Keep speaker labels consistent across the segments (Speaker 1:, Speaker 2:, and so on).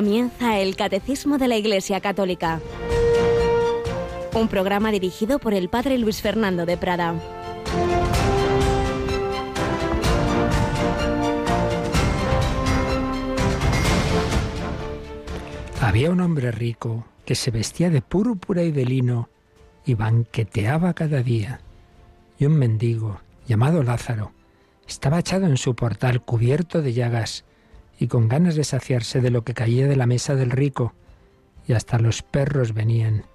Speaker 1: Comienza el Catecismo de la Iglesia Católica, un programa dirigido por el Padre Luis Fernando de Prada.
Speaker 2: Había un hombre rico que se vestía de púrpura y de lino y banqueteaba cada día. Y un mendigo, llamado Lázaro, estaba echado en su portal cubierto de llagas y con ganas de saciarse de lo que caía de la mesa del rico, y hasta los perros venían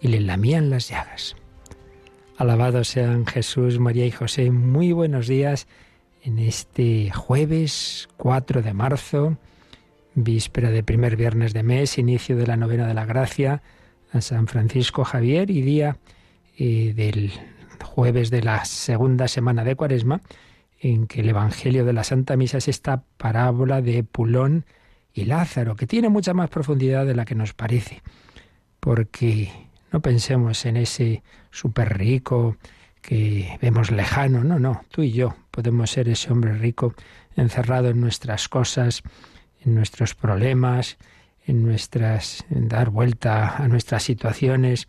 Speaker 2: y le lamían las llagas. Alabados sean Jesús, María y José. Muy buenos días en este jueves 4 de marzo, víspera de primer viernes de mes, inicio de la novena de la gracia a San Francisco Javier y día eh, del jueves de la segunda semana de Cuaresma en que el Evangelio de la Santa Misa es esta parábola de Pulón y Lázaro, que tiene mucha más profundidad de la que nos parece, porque no pensemos en ese súper rico que vemos lejano, no, no, tú y yo podemos ser ese hombre rico encerrado en nuestras cosas, en nuestros problemas, en nuestras en dar vuelta a nuestras situaciones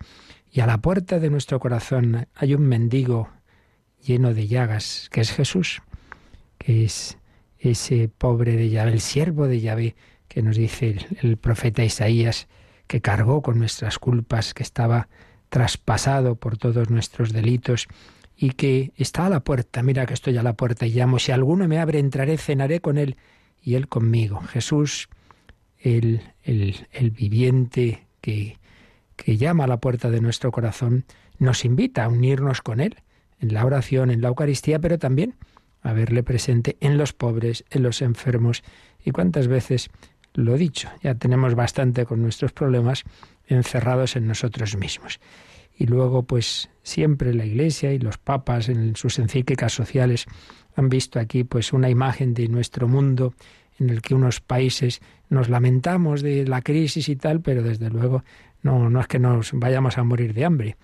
Speaker 2: y a la puerta de nuestro corazón hay un mendigo lleno de llagas, que es Jesús, que es ese pobre de Yahvé, el siervo de Yahvé, que nos dice el, profeta Isaías, que cargó con nuestras culpas, que estaba traspasado por todos nuestros delitos y que está a la puerta. Mira que estoy a la puerta y llamo. Si alguno me abre, entraré, cenaré con él y él conmigo. Jesús, el, el, el viviente que, que llama a la puerta de nuestro corazón, nos invita a unirnos con él en la oración, en la Eucaristía, pero también a verle presente en los pobres, en los enfermos. Y cuántas veces lo dicho, ya tenemos bastante con nuestros problemas encerrados en nosotros mismos. Y luego, pues siempre la Iglesia y los papas en sus encíclicas sociales han visto aquí pues una imagen de nuestro mundo en el que unos países nos lamentamos de la crisis y tal, pero desde luego no, no es que nos vayamos a morir de hambre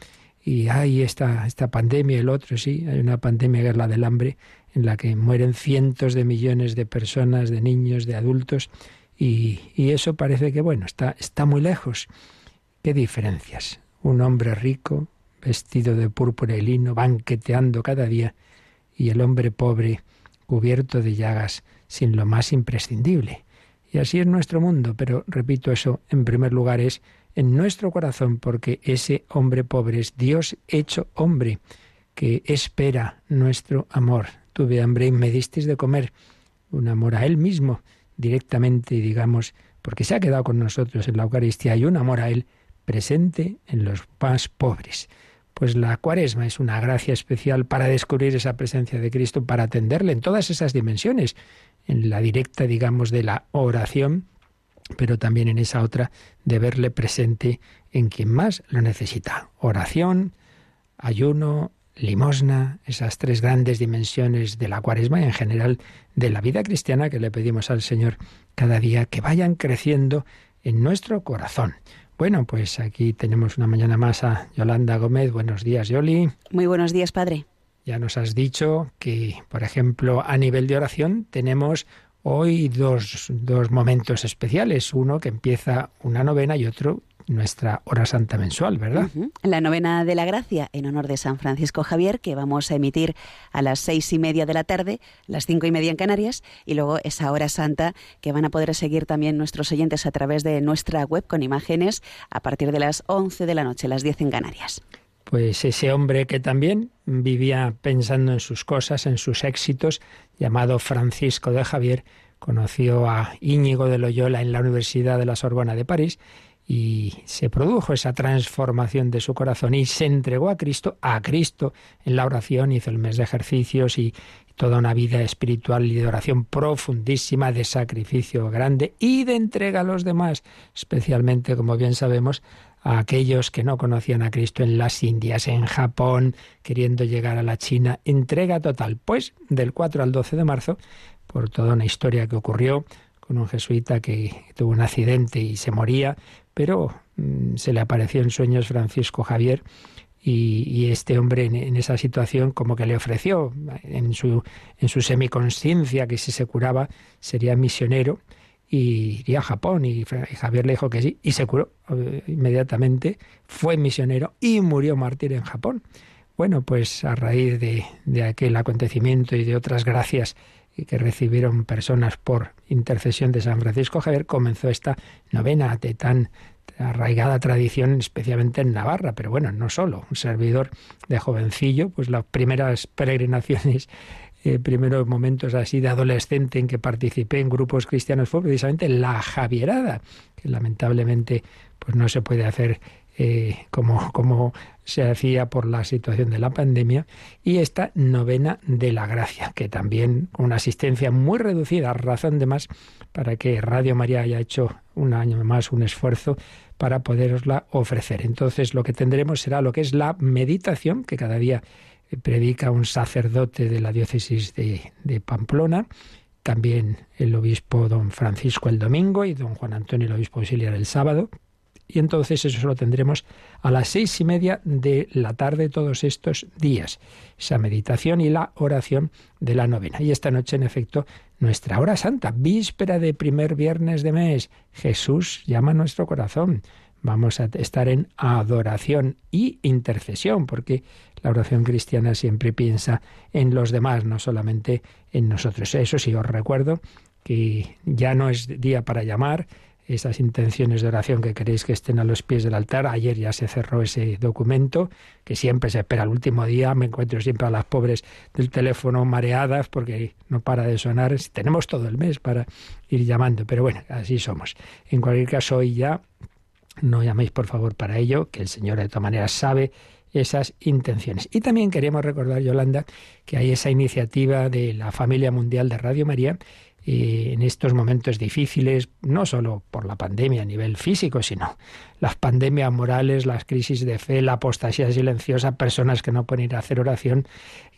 Speaker 2: y hay esta, esta pandemia, el otro sí, hay una pandemia que es la del hambre, en la que mueren cientos de millones de personas, de niños, de adultos, y, y eso parece que, bueno, está, está muy lejos. ¿Qué diferencias? Un hombre rico, vestido de púrpura y lino, banqueteando cada día, y el hombre pobre, cubierto de llagas, sin lo más imprescindible. Y así es nuestro mundo, pero repito eso, en primer lugar es en nuestro corazón, porque ese hombre pobre es Dios hecho hombre, que espera nuestro amor. Tuve hambre y me disteis de comer. Un amor a Él mismo, directamente, digamos, porque se ha quedado con nosotros en la Eucaristía y un amor a Él presente en los más pobres. Pues la cuaresma es una gracia especial para descubrir esa presencia de Cristo, para atenderle en todas esas dimensiones, en la directa, digamos, de la oración, pero también en esa otra de verle presente en quien más lo necesita. Oración, ayuno, limosna, esas tres grandes dimensiones de la cuaresma y en general de la vida cristiana que le pedimos al Señor cada día que vayan creciendo en nuestro corazón. Bueno, pues aquí tenemos una mañana más a Yolanda Gómez. Buenos días, Yoli.
Speaker 3: Muy buenos días, Padre.
Speaker 2: Ya nos has dicho que, por ejemplo, a nivel de oración tenemos Hoy dos, dos momentos especiales, uno que empieza una novena y otro nuestra hora santa mensual, ¿verdad?
Speaker 3: La novena de la gracia en honor de San Francisco Javier, que vamos a emitir a las seis y media de la tarde, las cinco y media en Canarias, y luego esa hora santa que van a poder seguir también nuestros oyentes a través de nuestra web con imágenes a partir de las once de la noche, las diez en Canarias.
Speaker 2: Pues ese hombre que también vivía pensando en sus cosas, en sus éxitos, llamado Francisco de Javier, conoció a Íñigo de Loyola en la Universidad de la Sorbona de París y se produjo esa transformación de su corazón y se entregó a Cristo, a Cristo en la oración, hizo el mes de ejercicios y toda una vida espiritual y de oración profundísima, de sacrificio grande y de entrega a los demás, especialmente, como bien sabemos, a aquellos que no conocían a Cristo en las Indias, en Japón, queriendo llegar a la China. Entrega total. Pues del 4 al 12 de marzo, por toda una historia que ocurrió con un jesuita que tuvo un accidente y se moría, pero mm, se le apareció en sueños Francisco Javier y, este hombre en, en, esa situación como que le ofreció en su, en su semiconsciencia que si se curaba sería misionero y iría a Japón. Y, Javier le dijo que sí, y se curó eh, inmediatamente, fue misionero y murió mártir en Japón. Bueno, pues a raíz de, de aquel acontecimiento y de otras gracias que recibieron personas por intercesión de San Francisco Javier, comenzó esta novena de tan arraigada tradición, especialmente en Navarra, pero bueno, no solo, un servidor de jovencillo, pues las primeras peregrinaciones, eh, primeros momentos así de adolescente en que participé en grupos cristianos fue precisamente la Javierada, que lamentablemente pues no se puede hacer eh, como, como se hacía por la situación de la pandemia, y esta novena de la gracia, que también una asistencia muy reducida, razón de más para que Radio María haya hecho un año más un esfuerzo para poderosla ofrecer. Entonces lo que tendremos será lo que es la meditación, que cada día predica un sacerdote de la diócesis de, de Pamplona, también el obispo don Francisco el domingo y don Juan Antonio el obispo auxiliar el sábado, y entonces eso lo tendremos a las seis y media de la tarde todos estos días. Esa meditación y la oración de la novena. Y esta noche, en efecto, nuestra hora santa, víspera de primer viernes de mes. Jesús llama a nuestro corazón. Vamos a estar en adoración y intercesión, porque la oración cristiana siempre piensa en los demás, no solamente en nosotros. Eso sí, os recuerdo que ya no es día para llamar, esas intenciones de oración que queréis que estén a los pies del altar. Ayer ya se cerró ese documento, que siempre se espera el último día. Me encuentro siempre a las pobres del teléfono mareadas porque no para de sonar. Tenemos todo el mes para ir llamando, pero bueno, así somos. En cualquier caso, hoy ya no llaméis por favor para ello, que el Señor de todas maneras sabe esas intenciones. Y también queremos recordar, Yolanda, que hay esa iniciativa de la familia mundial de Radio María en estos momentos difíciles, no solo por la pandemia a nivel físico, sino las pandemias morales, las crisis de fe, la apostasía silenciosa, personas que no pueden ir a hacer oración,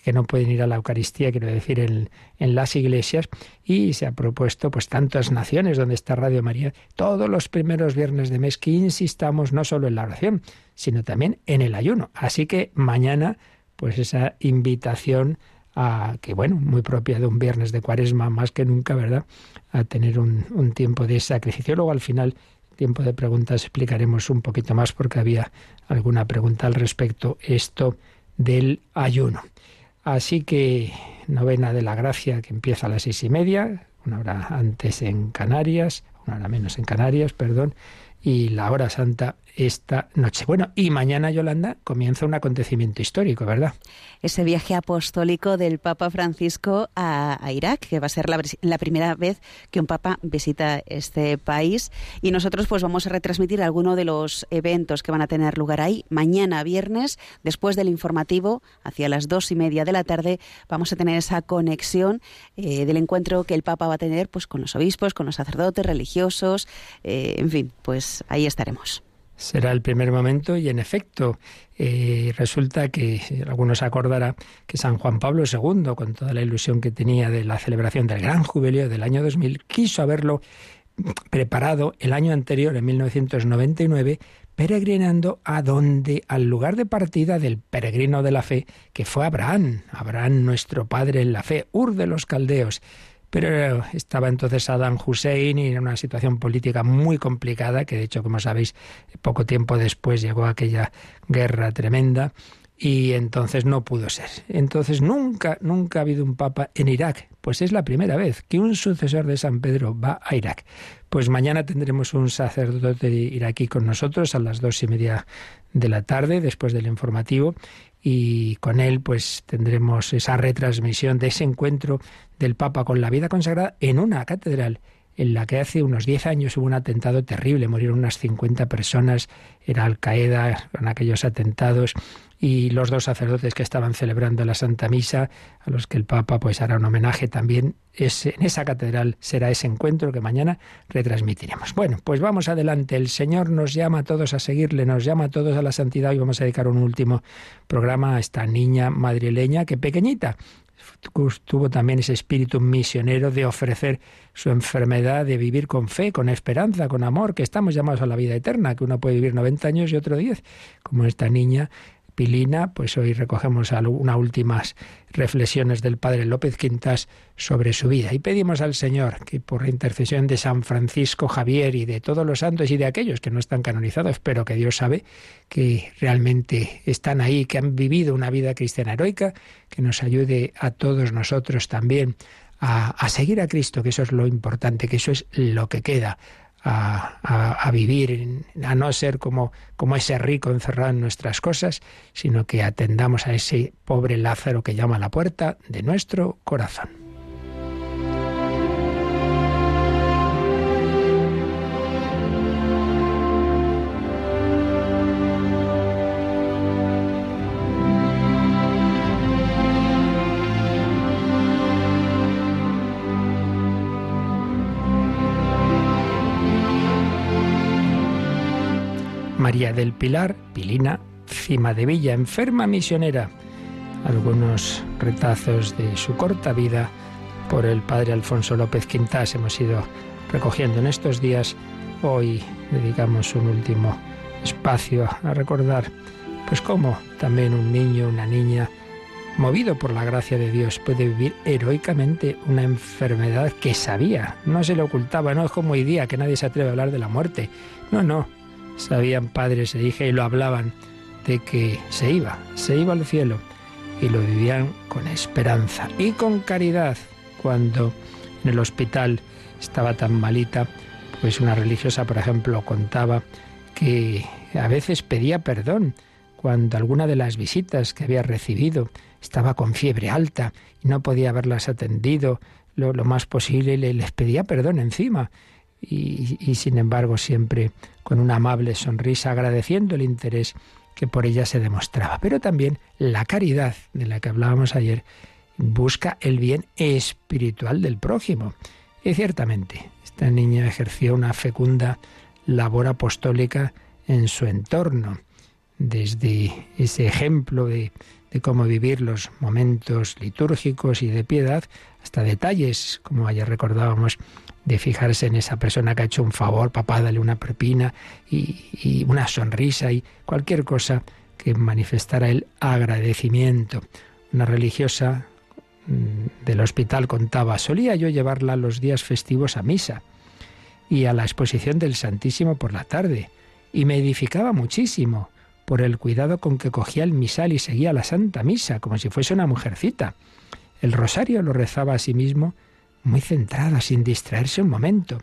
Speaker 2: que no pueden ir a la Eucaristía, quiero decir, en, las iglesias, y se ha propuesto pues tantas naciones donde está Radio María, todos los primeros viernes de mes que insistamos no solo en la oración, sino también en el ayuno. Así que mañana, pues esa invitación a que bueno, muy propia de un viernes de cuaresma más que nunca, ¿verdad? A tener un, un tiempo de sacrificio. Luego al final, tiempo de preguntas, explicaremos un poquito más porque había alguna pregunta al respecto esto del ayuno. Así que novena de la gracia que empieza a las seis y media, una hora antes en Canarias, una hora menos en Canarias, perdón, y la hora santa esta noche. Bueno, y mañana, Yolanda, comienza un acontecimiento histórico, ¿verdad?
Speaker 3: Ese viaje apostólico del Papa Francisco a, Irak, que va a ser la, primera vez que un Papa visita este país. Y nosotros pues vamos a retransmitir alguno de los eventos que van a tener lugar ahí. Mañana, viernes, después del informativo, hacia las dos y media de la tarde, vamos a tener esa conexión eh, del encuentro que el Papa va a tener pues con los obispos, con los sacerdotes religiosos, eh, en fin, pues ahí estaremos
Speaker 2: será el primer momento y en efecto eh, resulta que algunos acordará que San Juan Pablo II, con toda la ilusión que tenía de la celebración del gran jubileo del año 2000, quiso haberlo preparado el año anterior, en 1999, peregrinando a donde, al lugar de partida del peregrino de la fe, que fue Abraham, Abraham nuestro padre en la fe, Ur de los Caldeos. Pero estaba entonces Saddam Hussein y en una situación política muy complicada, que de hecho, como sabéis, poco tiempo después llegó aquella guerra tremenda y entonces no pudo ser. Entonces nunca, nunca ha habido un papa en Irak. Pues es la primera vez que un sucesor de San Pedro va a Irak. Pues mañana tendremos un sacerdote iraquí con nosotros a las dos y media de la tarde, después del informativo, y con él pues tendremos esa retransmisión de ese encuentro del Papa con la vida consagrada en una catedral en la que hace unos 10 años hubo un atentado terrible, murieron unas 50 personas, era Al Qaeda con aquellos atentados y los dos sacerdotes que estaban celebrando la Santa Misa, a los que el Papa pues hará un homenaje también, en esa catedral será ese encuentro que mañana retransmitiremos. Bueno, pues vamos adelante, el Señor nos llama a todos a seguirle, nos llama a todos a la santidad y vamos a dedicar un último programa a esta niña madrileña que pequeñita tuvo también ese espíritu misionero de ofrecer su enfermedad, de vivir con fe, con esperanza, con amor, que estamos llamados a la vida eterna, que uno puede vivir 90 años y otro 10, como esta niña Pilina, pues hoy recogemos unas últimas reflexiones del padre López Quintas sobre su vida. Y pedimos al Señor que por la intercesión de San Francisco Javier y de todos los santos y de aquellos que no están canonizados, pero que Dios sabe que realmente están ahí, que han vivido una vida cristiana heroica, que nos ayude a todos nosotros también a seguir a Cristo, que eso es lo importante, que eso es lo que queda a, vivir, a no ser como, como ese rico encerrado en nuestras cosas, sino que atendamos a ese pobre Lázaro que llama a la puerta de nuestro corazón. María del Pilar, Pilina, Cima de Villa, enferma misionera. Algunos retazos de su corta vida por el padre Alfonso López Quintas hemos ido recogiendo en estos días. Hoy dedicamos un último espacio a recordar pues cómo también un niño, una niña, movido por la gracia de Dios, puede vivir heroicamente una enfermedad que sabía, no se le ocultaba, no es como hoy día que nadie se atreve a hablar de la muerte. No, no, sabían padres e hijas y lo hablaban de que se iba, se iba al cielo y lo vivían con esperanza y con caridad. Cuando en el hospital estaba tan malita, pues una religiosa, por ejemplo, contaba que a veces pedía perdón cuando alguna de las visitas que había recibido estaba con fiebre alta y no podía haberlas atendido lo, más posible, le, les pedía perdón encima y, sin embargo siempre con una amable sonrisa agradeciendo el interés que por ella se demostraba. Pero también la caridad de la que hablábamos ayer busca el bien espiritual del prójimo. Y ciertamente, esta niña ejerció una fecunda labor apostólica en su entorno, desde ese ejemplo de, de cómo vivir los momentos litúrgicos y de piedad, hasta detalles, como ayer recordábamos, de fijarse en esa persona que ha hecho un favor, papá, dale una propina y, una sonrisa y cualquier cosa que manifestara el agradecimiento. Una religiosa mm, del hospital contaba, solía yo llevarla los días festivos a misa y a la exposición del Santísimo por la tarde, y me edificaba muchísimo por el cuidado con que cogía el misal y seguía la Santa Misa, como si fuese una mujercita. El rosario lo rezaba a sí mismo muy centrada, sin distraerse un momento.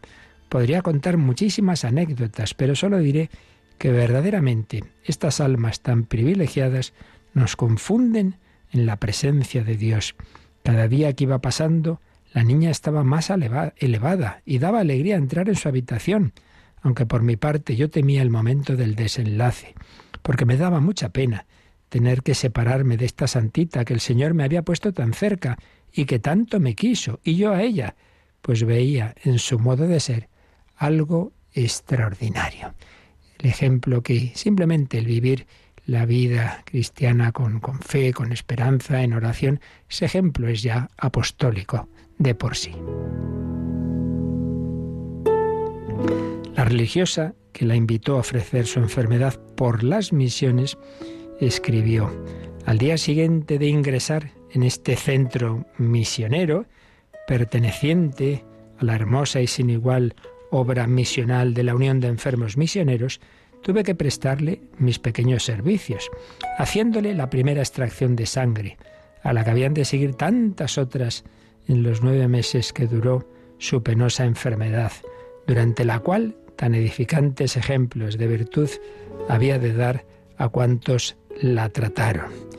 Speaker 2: Podría contar muchísimas anécdotas, pero solo diré que verdaderamente estas almas tan privilegiadas nos confunden en la presencia de Dios. Cada día que iba pasando, la niña estaba más elevada y daba alegría entrar en su habitación, aunque por mi parte yo temía el momento del desenlace, porque me daba mucha pena tener que separarme de esta santita que el Señor me había puesto tan cerca y que tanto me quiso, y yo a ella, pues veía en su modo de ser algo extraordinario. El ejemplo que simplemente el vivir la vida cristiana con, con fe, con esperanza, en oración, ese ejemplo es ya apostólico de por sí. La religiosa que la invitó a ofrecer su enfermedad por las misiones escribió, al día siguiente de ingresar en este centro misionero, perteneciente a la hermosa y sin igual obra misional de la Unión de Enfermos Misioneros, tuve que prestarle mis pequeños servicios, haciéndole la primera extracción de sangre, a la que habían de seguir tantas otras en los nueve meses que duró su penosa enfermedad, durante la cual tan edificantes ejemplos de virtud había de dar a cuantos la trataron.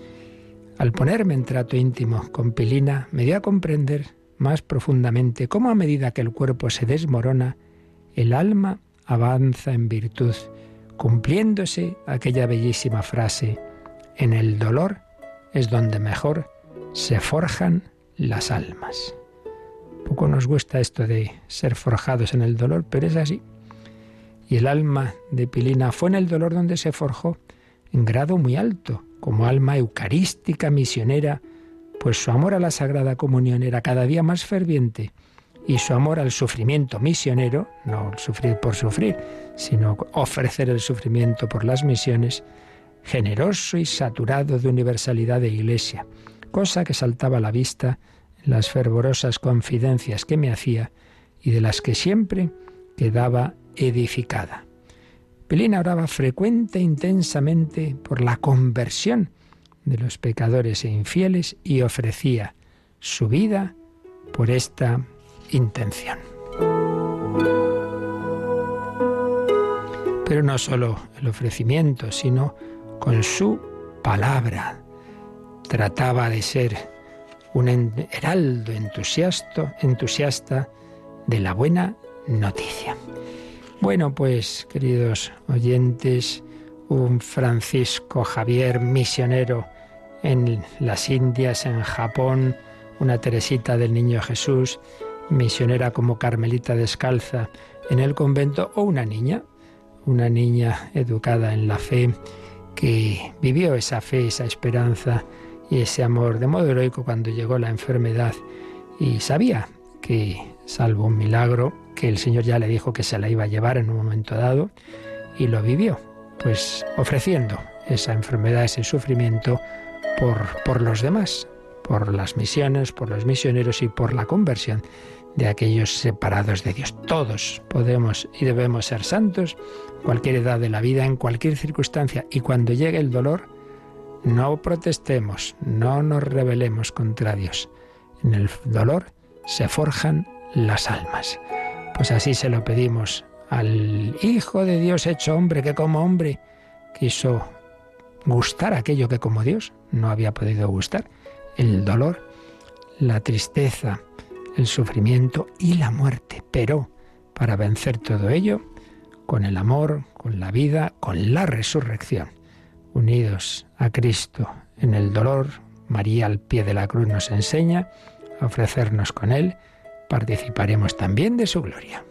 Speaker 2: Al ponerme en trato íntimo con Pilina, me dio a comprender más profundamente cómo a medida que el cuerpo se desmorona, el alma avanza en virtud, cumpliéndose aquella bellísima frase, en el dolor es donde mejor se forjan las almas. Poco nos gusta esto de ser forjados en el dolor, pero es así. Y el alma de Pilina fue en el dolor donde se forjó en grado muy alto, como alma eucarística misionera, pues su amor a la Sagrada Comunión era cada día más ferviente y su amor al sufrimiento misionero, no sufrir por sufrir, sino ofrecer el sufrimiento por las misiones, generoso y saturado de universalidad de Iglesia, cosa que saltaba a la vista en las fervorosas confidencias que me hacía y de las que siempre quedaba edificada. Pelina oraba frecuente e intensamente por la conversión de los pecadores e infieles y ofrecía su vida por esta intención. Pero no solo el ofrecimiento, sino con su palabra. Trataba de ser un heraldo entusiasta, entusiasta de la buena noticia. Bueno, pues, queridos oyentes, un Francisco Javier misionero en las Indias, en Japón, una Teresita del Niño Jesús, misionera como Carmelita descalza en el convento, o una niña, una niña educada en la fe, que vivió esa fe, esa esperanza y ese amor de modo heroico cuando llegó la enfermedad y sabía que, salvo un milagro, que el Señor ya le dijo que se la iba a llevar en un momento dado y lo vivió, pues ofreciendo esa enfermedad, ese sufrimiento por, por los demás, por las misiones, por los misioneros y por la conversión de aquellos separados de Dios. Todos podemos y debemos ser santos, cualquier edad de la vida, en cualquier circunstancia, y cuando llegue el dolor, no protestemos, no nos rebelemos contra Dios. En el dolor se forjan las almas. Pues así se lo pedimos al Hijo de Dios hecho hombre, que como hombre quiso gustar aquello que como Dios no había podido gustar, el dolor, la tristeza, el sufrimiento y la muerte. Pero para vencer todo ello, con el amor, con la vida, con la resurrección, unidos a Cristo en el dolor, María al pie de la cruz nos enseña a ofrecernos con Él, participaremos también de su gloria.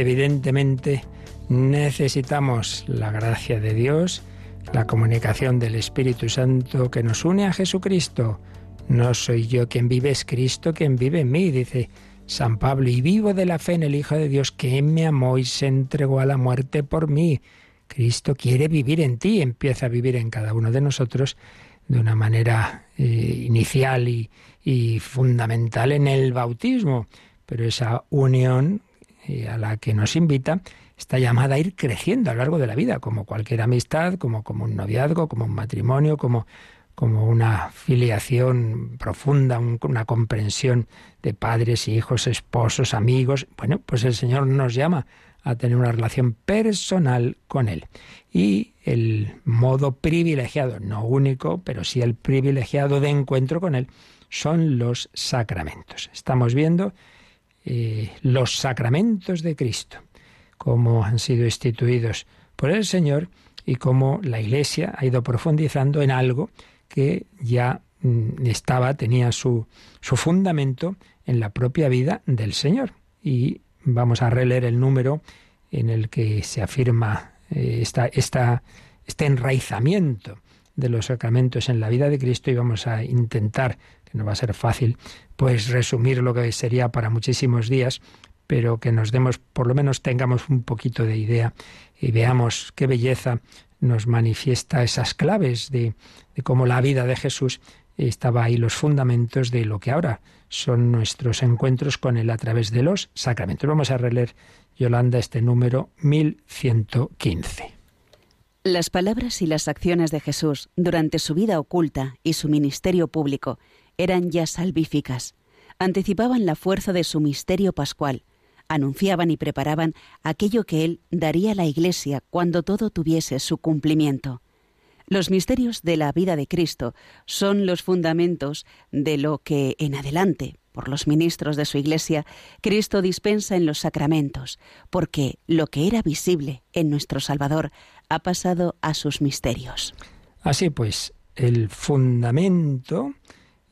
Speaker 2: Evidentemente necesitamos la gracia de Dios, la comunicación del Espíritu Santo que nos une a Jesucristo. No soy yo quien vive, es Cristo quien vive en mí, dice San Pablo, y vivo de la fe en el Hijo de Dios que me amó y se entregó a la muerte por mí. Cristo quiere vivir en ti, empieza a vivir en cada uno de nosotros de una manera eh, inicial y, y fundamental en el bautismo, pero esa unión a la que nos invita, está llamada a ir creciendo a lo largo de la vida, como cualquier amistad, como, como un noviazgo, como un matrimonio, como, como una filiación profunda, una comprensión de padres, hijos, esposos, amigos. Bueno, pues el Señor nos llama a tener una relación personal con Él. Y el modo privilegiado, no único, pero sí el privilegiado de encuentro con Él, son los sacramentos. Estamos viendo eh, los sacramentos de Cristo, cómo han sido instituidos por el Señor y cómo la Iglesia ha ido profundizando en algo que ya mm, estaba, tenía su, su fundamento en la propia vida del Señor. Y vamos a releer el número en el que se afirma eh, esta, este enraizamiento de los sacramentos en la vida de Cristo y vamos a intentar, no va a ser fácil, pues resumir lo que sería para muchísimos días, pero que nos demos, por lo menos tengamos un poquito de idea y veamos qué belleza nos manifiesta esas claves de, de cómo la vida de Jesús estaba ahí los fundamentos de lo que ahora son nuestros encuentros con Él a través de los sacramentos. Vamos a releer, Yolanda, este número 1115.
Speaker 3: Las palabras y las acciones de Jesús durante su vida oculta y su ministerio público eran ya salvíficas, anticipaban la fuerza de su misterio pascual, anunciaban y preparaban aquello que él daría a la Iglesia cuando todo tuviese su cumplimiento. Los misterios de la vida de Cristo son los fundamentos de lo que en adelante, por los ministros de su Iglesia, Cristo dispensa en los sacramentos, porque lo que era visible en nuestro Salvador ha pasado a sus misterios.
Speaker 2: Así pues, el fundamento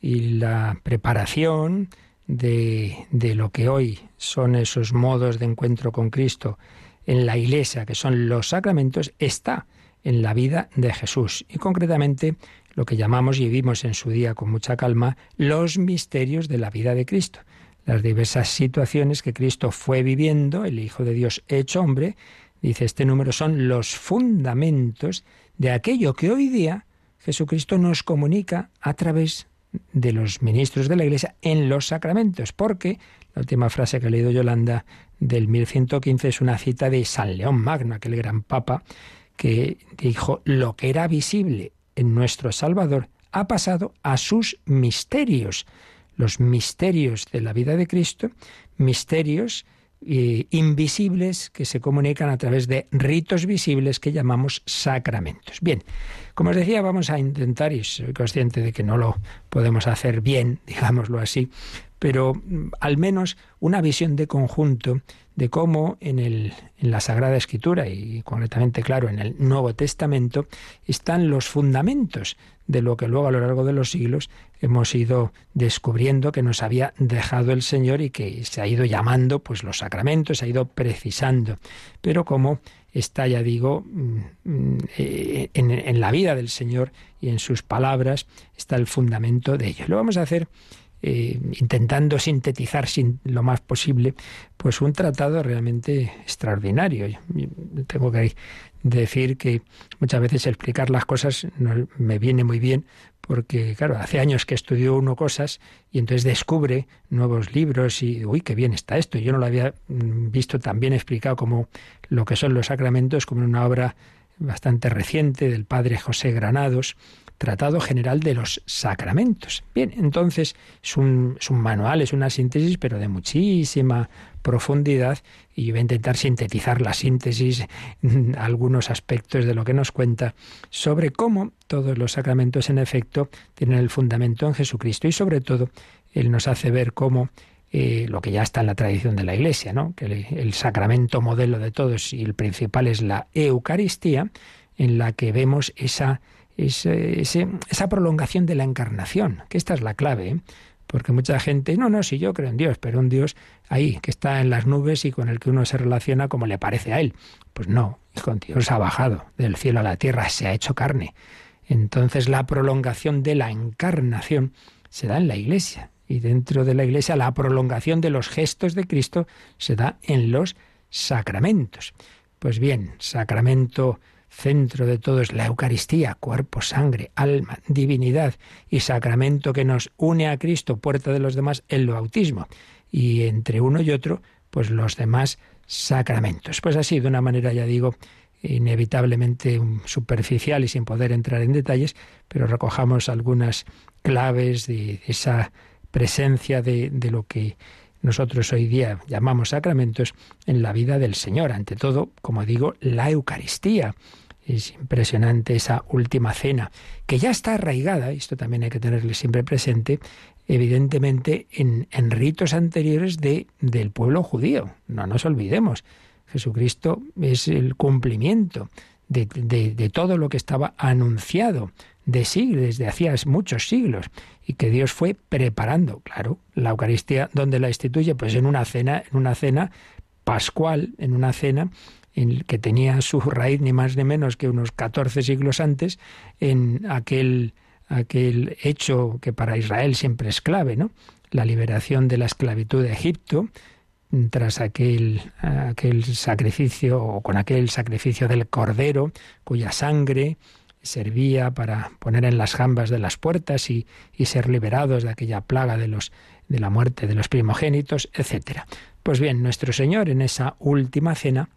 Speaker 2: y la preparación de, de, lo que hoy son esos modos de encuentro con Cristo en la Iglesia, que son los sacramentos, está en la vida de Jesús. Y concretamente lo que llamamos y vimos en su día con mucha calma los misterios de la vida de Cristo, las diversas situaciones que Cristo fue viviendo, el Hijo de Dios hecho hombre, dice este número son los fundamentos de aquello que hoy día Jesucristo nos comunica a través de los ministros de la Iglesia en los sacramentos, porque la última frase que ha leído Yolanda del 1115 es una cita de San León Magno, aquel gran papa que dijo lo que era visible en nuestro Salvador ha pasado a sus misterios, los misterios de la vida de Cristo, misterios invisibles que se comunican a través de ritos visibles que llamamos sacramentos. Bien, como os decía, vamos a intentar, y soy consciente de que no lo podemos hacer bien, digámoslo así, pero mm, al menos una visión de conjunto de cómo en, el, en la Sagrada Escritura y concretamente, claro, en el Nuevo Testamento están los fundamentos de lo que luego a lo largo de los siglos hemos ido descubriendo que nos había dejado el Señor y que se ha ido llamando pues los sacramentos, se ha ido precisando. Pero como está, ya digo, mm, eh, en, en la vida del Señor y en sus palabras está el fundamento de ello. Lo vamos a hacer eh, intentando sintetizar sin, lo más posible, pues un tratado realmente extraordinario. tengo que decir que muchas veces explicar las cosas no, me viene muy bien porque, claro, hace años que estudió uno cosas y entonces descubre nuevos libros y, uy, qué bien está esto. Yo no lo había mm, visto tan bien explicado como lo que son los sacramentos, como una obra bastante reciente del padre José Granados, Tratado General de los Sacramentos. Bien, entonces es un, manual, es una síntesis, pero de muchísima profundidad, y voy a intentar sintetizar la síntesis, algunos aspectos de lo que nos cuenta sobre cómo todos los sacramentos, en efecto, tienen el fundamento en Jesucristo, y sobre todo, él nos hace ver cómo eh, lo que ya está en la tradición de la Iglesia, ¿no? que el sacramento modelo de todos y el principal es la Eucaristía, en la que vemos esa esa prolongación de la encarnación, que esta es la clave, ¿eh? porque mucha gente, no, no, si yo creo en Dios, pero un Dios ahí, que está en las nubes y con el que uno se relaciona como le parece a él. Pues no, con Dios ha bajado del cielo a la tierra, se ha hecho carne. Entonces la prolongación de la encarnación se da en la iglesia. Y dentro de la iglesia la prolongación de los gestos de Cristo se da en los sacramentos. Pues bien, sacramento centro de todo es la Eucaristía, cuerpo, sangre, alma, divinidad y sacramento que nos une a Cristo, puerta de los demás, el bautismo. Y entre uno y otro, pues los demás sacramentos. Pues así, de una manera, ya digo, inevitablemente superficial y sin poder entrar en detalles, pero recojamos algunas claves de esa presencia de, de lo que nosotros hoy día llamamos sacramentos en la vida del Señor. Ante todo, como digo, la Eucaristía. Es impresionante esa última cena, que ya está arraigada, esto también hay que tenerle siempre presente, evidentemente en, ritos anteriores de, del pueblo judío. No nos olvidemos, Jesucristo es el cumplimiento de, de, de, todo lo que estaba anunciado de siglos, desde hacía muchos siglos, y que Dios fue preparando. Claro, la Eucaristía, ¿dónde la instituye? Pues en una cena, en una cena pascual, en una cena en que tenía su raíz ni más ni menos que unos 14 siglos antes en aquel, aquel hecho que para Israel siempre es clave, ¿no? La liberación de la esclavitud de Egipto tras aquel, aquel sacrificio o con aquel sacrificio del cordero cuya sangre servía para poner en las jambas de las puertas y, y ser liberados de aquella plaga de los de la muerte de los primogénitos, etcétera. Pues bien, nuestro Señor en esa última cena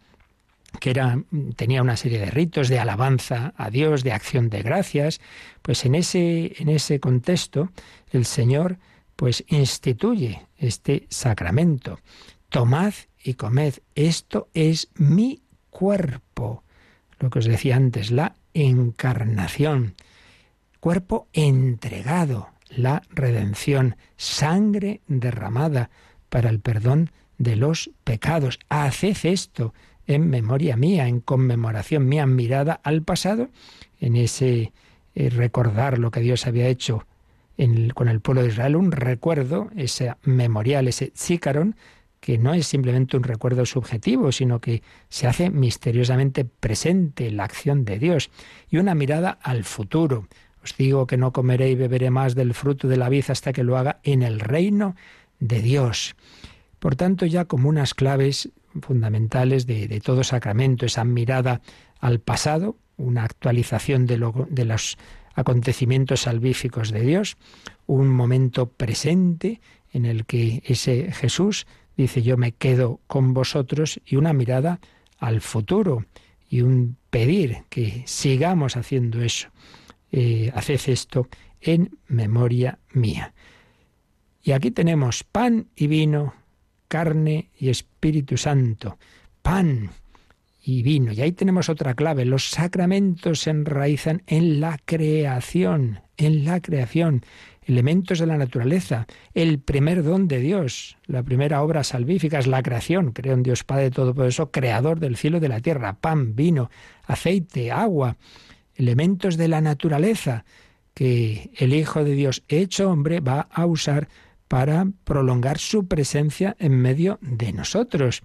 Speaker 2: que era, tenía una serie de ritos de alabanza a Dios, de acción de gracias, pues en ese, en ese contexto el Señor pues instituye este sacramento. Tomad y comed, esto es mi cuerpo. Lo que os decía antes, la encarnación, cuerpo entregado, la redención, sangre derramada para el perdón de los pecados. Haced esto en memoria mía, en conmemoración mía, mirada al pasado, en ese eh, recordar lo que Dios había hecho con el pueblo de Israel, un recuerdo, ese memorial, ese zícaron, que no es simplemente un recuerdo subjetivo, sino que se hace misteriosamente presente la acción de Dios, y una mirada al futuro. Os digo que no comeré y beberé más del fruto de la vid hasta que lo haga en el reino de Dios. Por tanto, ya como unas claves fundamentales de, todo sacramento, esa mirada al pasado, una actualización de, de los acontecimientos salvíficos de Dios, un momento presente en el que ese Jesús dice yo me quedo con vosotros y una mirada al futuro y un pedir que sigamos haciendo eso. Eh, haced esto en memoria mía. Y aquí tenemos pan y vino carne y Espíritu Santo, pan y vino. Y ahí tenemos otra clave. Los sacramentos se enraizan en la creación, en la creación, elementos de la naturaleza, el primer don de Dios, la primera obra salvífica es la creación. Creo en Dios Padre Todopoderoso, creador del cielo y de la tierra, pan, vino, aceite, agua, elementos de la naturaleza que el Hijo de Dios hecho hombre va a usar para prolongar su presencia en medio de nosotros.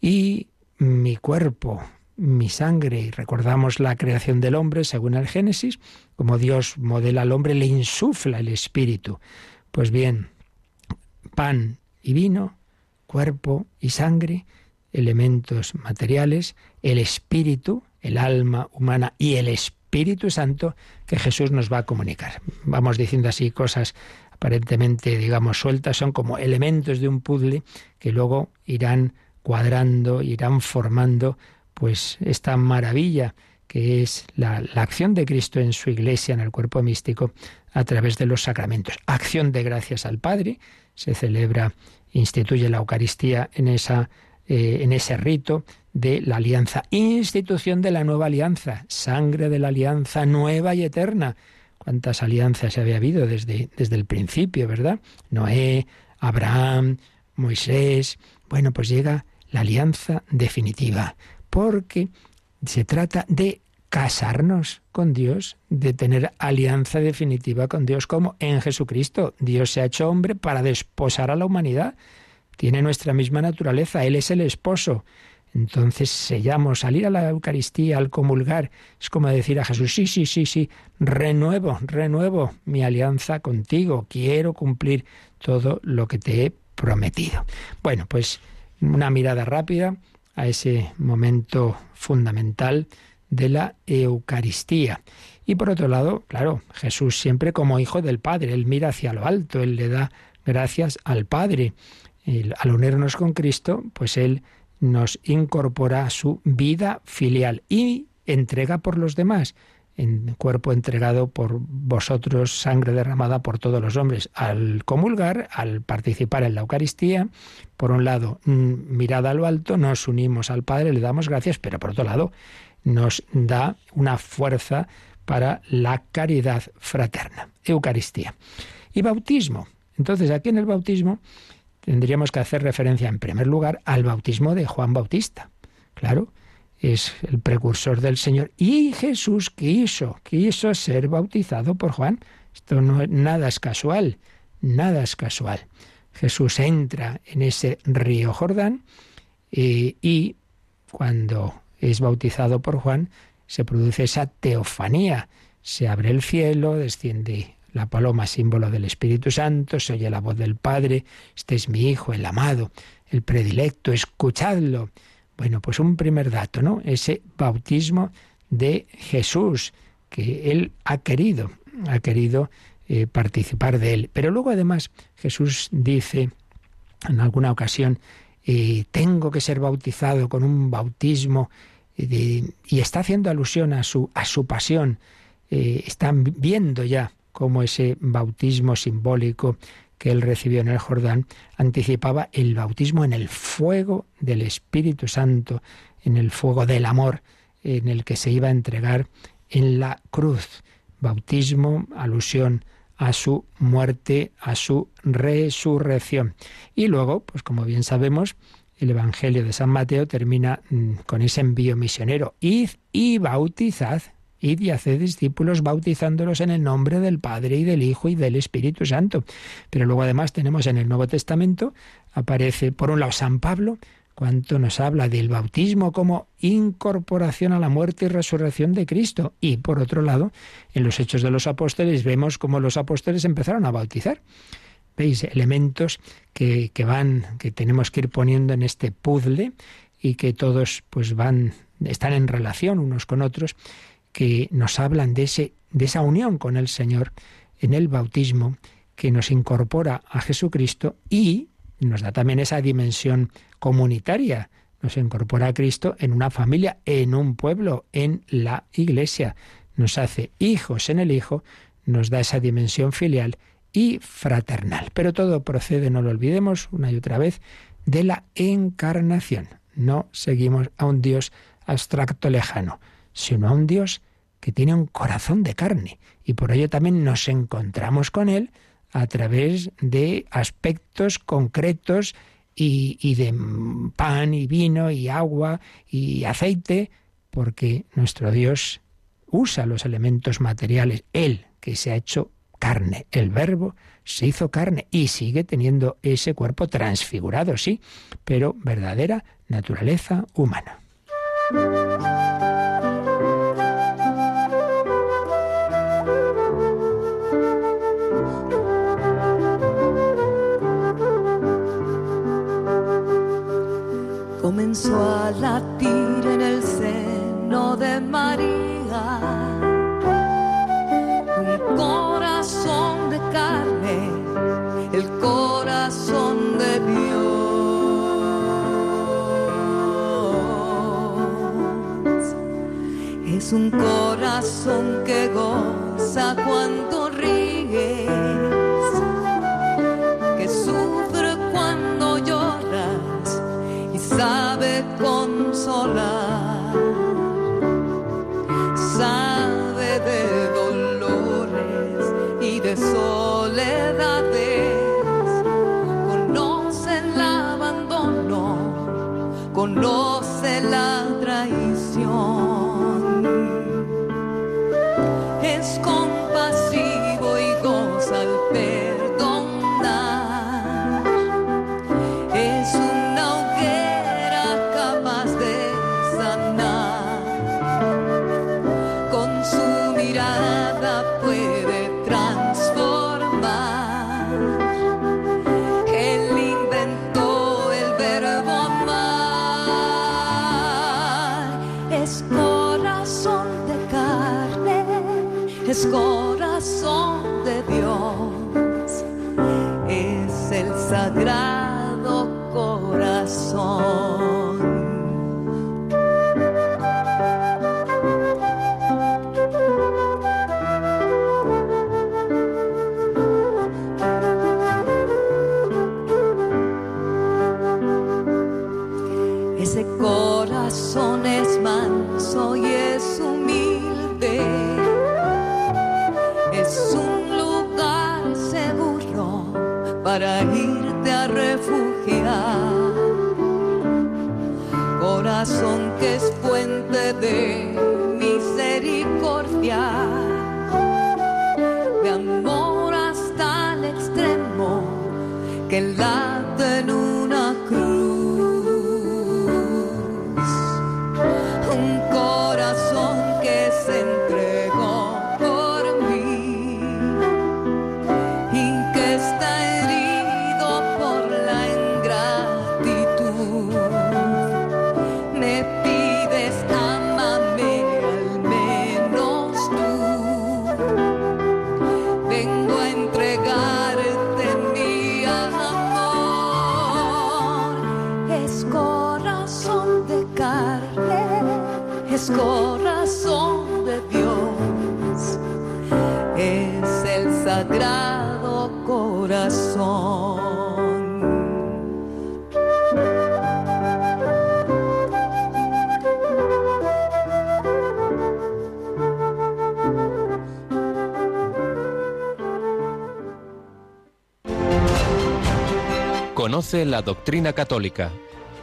Speaker 2: Y mi cuerpo, mi sangre, y recordamos la creación del hombre según el Génesis, como Dios modela al hombre, le insufla el espíritu. Pues bien, pan y vino, cuerpo y sangre, elementos materiales, el espíritu, el alma humana y el Espíritu Santo que Jesús nos va a comunicar. Vamos diciendo así cosas aparentemente, digamos, sueltas, son como elementos de un puzzle que luego irán cuadrando, irán formando, pues esta maravilla que es la, la, acción de Cristo en su iglesia, en el cuerpo místico, a través de los sacramentos. Acción de gracias al Padre, se celebra, instituye la Eucaristía en, esa, eh, en ese rito de la alianza, institución de la nueva alianza, sangre de la alianza nueva y eterna cuántas alianzas había habido desde, desde el principio, ¿verdad? Noé, Abraham, Moisés. Bueno, pues llega la alianza definitiva, porque se trata de casarnos con Dios, de tener alianza definitiva con Dios, como en Jesucristo. Dios se ha hecho hombre para desposar a la humanidad. Tiene nuestra misma naturaleza, Él es el esposo. Entonces sellamos, salir a la Eucaristía, al comulgar, es como decir a Jesús, sí, sí, sí, sí, renuevo, renuevo mi alianza contigo, quiero cumplir todo lo que te he prometido. Bueno, pues una mirada rápida a ese momento fundamental de la Eucaristía. Y por otro lado, claro, Jesús siempre como hijo del Padre, él mira hacia lo alto, él le da gracias al Padre. al unirnos con Cristo, pues él nos incorpora a su vida filial y entrega por los demás, en cuerpo entregado por vosotros, sangre derramada por todos los hombres. Al comulgar, al participar en la Eucaristía, por un lado, mm, mirada a lo alto, nos unimos al Padre, le damos gracias, pero por otro lado, nos da una fuerza para la caridad fraterna. Eucaristía. Y bautismo. Entonces, aquí en el bautismo tendríamos que hacer referencia en primer lugar al bautismo de Juan Bautista. Claro, es el precursor del Señor. Y Jesús quiso, quiso ser bautizado por Juan. Esto no nada es casual, nada es casual. Jesús entra en ese río Jordán eh, y cuando es bautizado por Juan se produce esa teofanía. Se abre el cielo, desciende la paloma símbolo del Espíritu Santo, se oye la voz del Padre, este es mi Hijo, el amado, el predilecto, escuchadlo. Bueno, pues un primer dato, ¿no? Ese bautismo de Jesús, que Él ha querido, ha querido eh, participar de Él. Pero luego además Jesús dice en alguna ocasión, eh, tengo que ser bautizado con un bautismo, eh, y está haciendo alusión a su, a su pasión. están viendo ya como ese bautismo simbólico que él recibió en el Jordán anticipaba el bautismo en el fuego del Espíritu Santo, en el fuego del amor, en el que se iba a entregar en la cruz. Bautismo, alusión a su muerte, a su resurrección. Y luego, pues como bien sabemos, el Evangelio de San Mateo termina mm, con ese envío misionero. Id y bautizad. Y haced discípulos bautizándolos en el nombre del Padre y del Hijo y del Espíritu Santo. Pero luego además tenemos en el Nuevo Testamento, aparece por un lado San Pablo, cuanto nos habla del bautismo como incorporación a la muerte y resurrección de Cristo. Y por otro lado, en los Hechos de los Apóstoles vemos cómo los apóstoles empezaron a bautizar. ¿Veis? Elementos que, que van, que tenemos que ir poniendo en este puzzle y que todos pues van, están en relación unos con otros, que nos hablan de, ese, de esa unión con el Señor en el bautismo que nos incorpora a Jesucristo y nos da también esa dimensión comunitaria. Nos incorpora a Cristo en una familia, en un pueblo, en la iglesia. Nos hace hijos en el Hijo, nos da esa dimensión filial y fraternal. Pero todo procede, no lo olvidemos una y otra vez, de la encarnación. No seguimos a un Dios abstracto lejano, sino a un Dios que tiene un corazón de carne. Y por ello también nos encontramos con Él a través de aspectos concretos y, de pan y vino y agua y aceite, porque nuestro Dios usa los elementos materiales, Él que se ha hecho carne, el verbo se hizo carne y sigue teniendo ese cuerpo transfigurado, sí, pero verdadera naturaleza humana.
Speaker 4: cosa Ese corazón es manso y es humilde para irte a refugiar. Corazón que es fuente de misericordia, de amor hasta el extremo que late
Speaker 5: La doctrina católica.